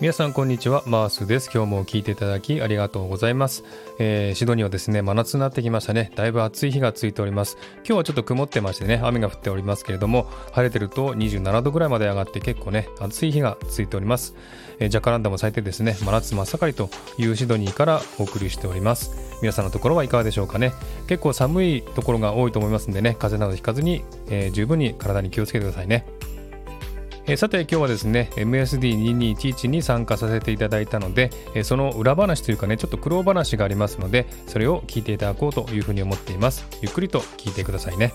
皆さんこんにちはマースです。今日も聞いていただきありがとうございます、えー、シドニーはですね真夏になってきましたね。だいぶ暑い日がついております。今日はちょっと曇ってましてね雨が降っておりますけれども晴れてると27度ぐらいまで上がって結構ね暑い日がついております、えー、ジャカランダも咲いてですね真夏真っ盛りというシドニーからお送りしております。皆さんのところはいかがでしょうかね。結構寒いところが多いと思いますんでね風邪などひかずに、えー、十分に体に気をつけてくださいね。えさて今日はですね MSD2211 に参加させていただいたので、えその裏話というかねちょっと苦労話がありますのでそれを聞いていただこうというふうに思っています。ゆっくりと聞いてくださいね。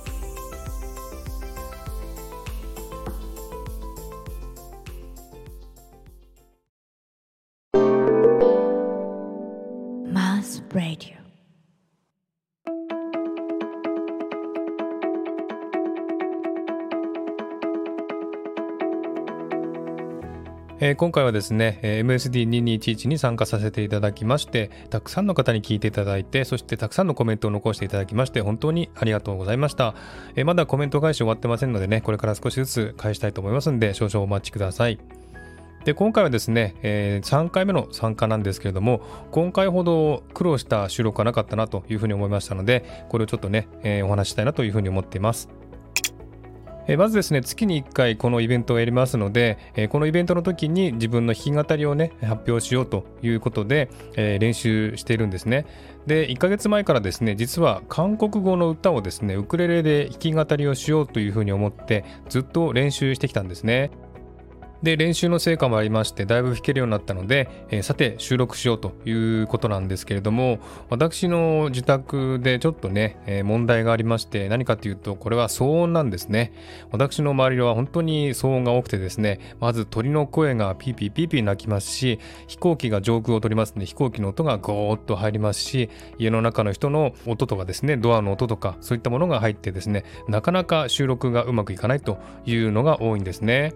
えー、今回はですね、MSD2211 に参加させていただきまして、たくさんの方に聞いていただいて、そしてたくさんのコメントを残していただきまして、本当にありがとうございました。えー、まだコメント返し終わってませんのでね、これから少しずつ返したいと思いますので、少々お待ちください。で今回はですね、えー、3回目の参加なんですけれども今回ほど苦労した収録はなかったなというふうに思いましたのでこれをちょっとね、えー、お話したいなというふうに思っていますえまずですね、月に1回このイベントをやりますので、えこのイベントの時に自分の弾き語りをね、発表しようということで、え練習しているんですね。で、1ヶ月前からですね、実は韓国語の歌をですね、ウクレレで弾き語りをしようというふうに思って、ずっと練習してきたんですね。で、練習の成果もありまして、だいぶ弾けるようになったので、えー、さて収録しようということなんですけれども、私の自宅でちょっとね、えー、問題がありまして、何かというと、これは騒音なんですね。私の周りは本当に騒音が多くてですね、まず鳥の声がピーピーピーピー鳴きますし、飛行機が上空を通りますので、飛行機の音がゴーッと入りますし、家の中の人の音とかですね、ドアの音とか、そういったものが入ってですね、なかなか収録がうまくいかないというのが多いんですね。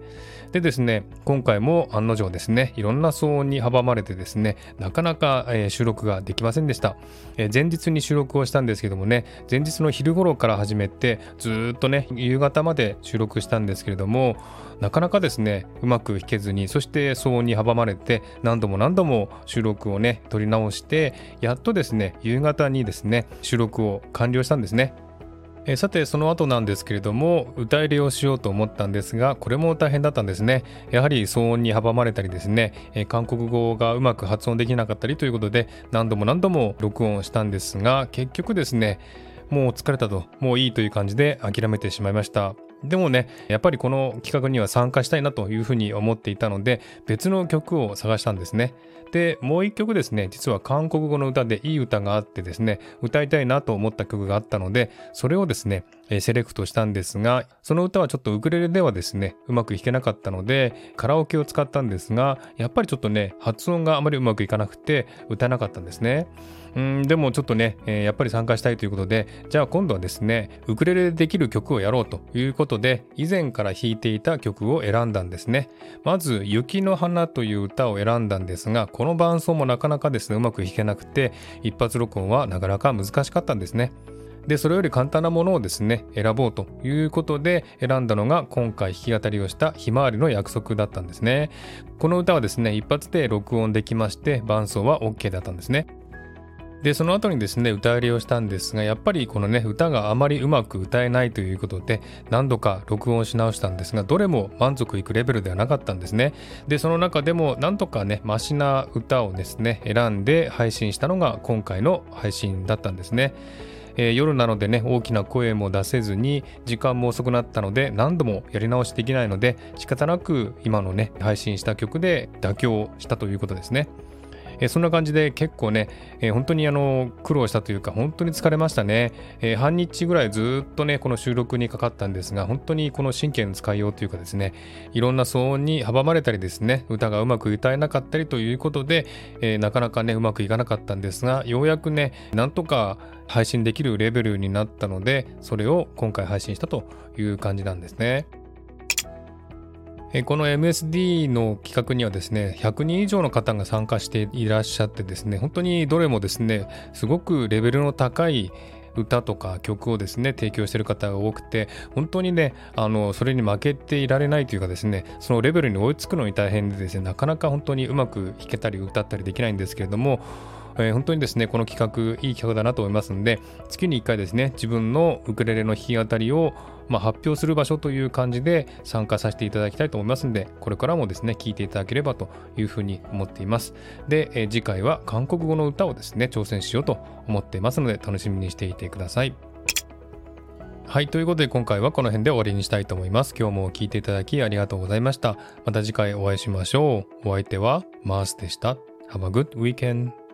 でですね、今回も案の定ですね、いろんな騒音に阻まれてですね、なかなか、え、収録ができませんでした、え、前日に収録をしたんですけどもね、前日の昼頃から始めて、ずっとね、夕方まで収録したんですけれども、なかなかですね、うまく弾けずに、そして騒音に阻まれて、何度も何度も収録をね、撮り直して、やっとですね、夕方にですね、収録を完了したんですね。えさてその後なんですけれども歌入れをしようと思ったんですがこれも大変だったんですね。やはり騒音に阻まれたりですね、え韓国語がうまく発音できなかったりということで何度も何度も録音したんですが結局ですねもう疲れたともういいという感じで諦めてしまいました。でもね、やっぱりこの企画には参加したいなというふうに思っていたので、別の曲を探したんですね。で、もう一曲ですね、実は韓国語の歌でいい歌があってですね、歌いたいなと思った曲があったので、それをですね、セレクトしたんですが、その歌はちょっとウクレレではですね、うまく弾けなかったので、カラオケを使ったんですが、やっぱりちょっとね、発音があまりうまくいかなくて、歌えなかったんですね。うんでもちょっとね、えー、やっぱり参加したいということで、じゃあ今度はですね、ウクレレでできる曲をやろうということで、以前から弾いていた曲を選んだんですね。まず、雪の花という歌を選んだんですが、この伴奏もなかなかですね、うまく弾けなくて、一発録音はなかなか難しかったんですね。で、それより簡単なものをですね、選ぼうということで選んだのが今回弾き語りをしたひまわりの約束だったんですね。この歌はですね、一発で録音できまして、伴奏は OK だったんですね。でその後にですね歌入れをしたんですがやっぱりこのね歌があまりうまく歌えないということで何度か録音し直したんですがどれも満足いくレベルではなかったんですねでその中でもなんとかねマシな歌をですね選んで配信したのが今回の配信だったんですねえー、夜なのでね大きな声も出せずに時間も遅くなったので何度もやり直しできないので仕方なく今のね配信した曲で妥協したということですね。えー、そんな感じで結構ね、えー、本当にあの苦労したというか本当に疲れましたね、えー、半日ぐらいずっとねこの収録にかかったんですが本当にこの神経の使いようというかですねいろんな騒音に阻まれたりですね歌がうまく歌えなかったりということで、えなかなかねうまくいかなかったんですがようやくねなんとか配信できるレベルになったのでそれを今回配信したという感じなんですね。この MSD の企画にはですね、100人以上の方が参加していらっしゃってですね、本当にどれもですね、すごくレベルの高い歌とか曲をですね提供している方が多くて本当にねあのそれに負けていられないというかですねそのレベルに追いつくのに大変でですねなかなか本当にうまく弾けたり歌ったりできないんですけれどもえー、本当にですね、この企画、いい企画だなと思いますので、月に1回ですね、自分のウクレレの弾き語りを、まあ、発表する場所という感じで参加させていただきたいと思いますので、これからもですね、聴いていただければというふうに思っています。で、えー、次回は韓国語の歌をですね、挑戦しようと思っていますので、楽しみにしていてください。はい。ということで今回はこの辺で終わりにしたいと思います。今日も聞いていただきありがとうございました。また次回お会いしましょう。お相手はマースでした。Have a good weekend.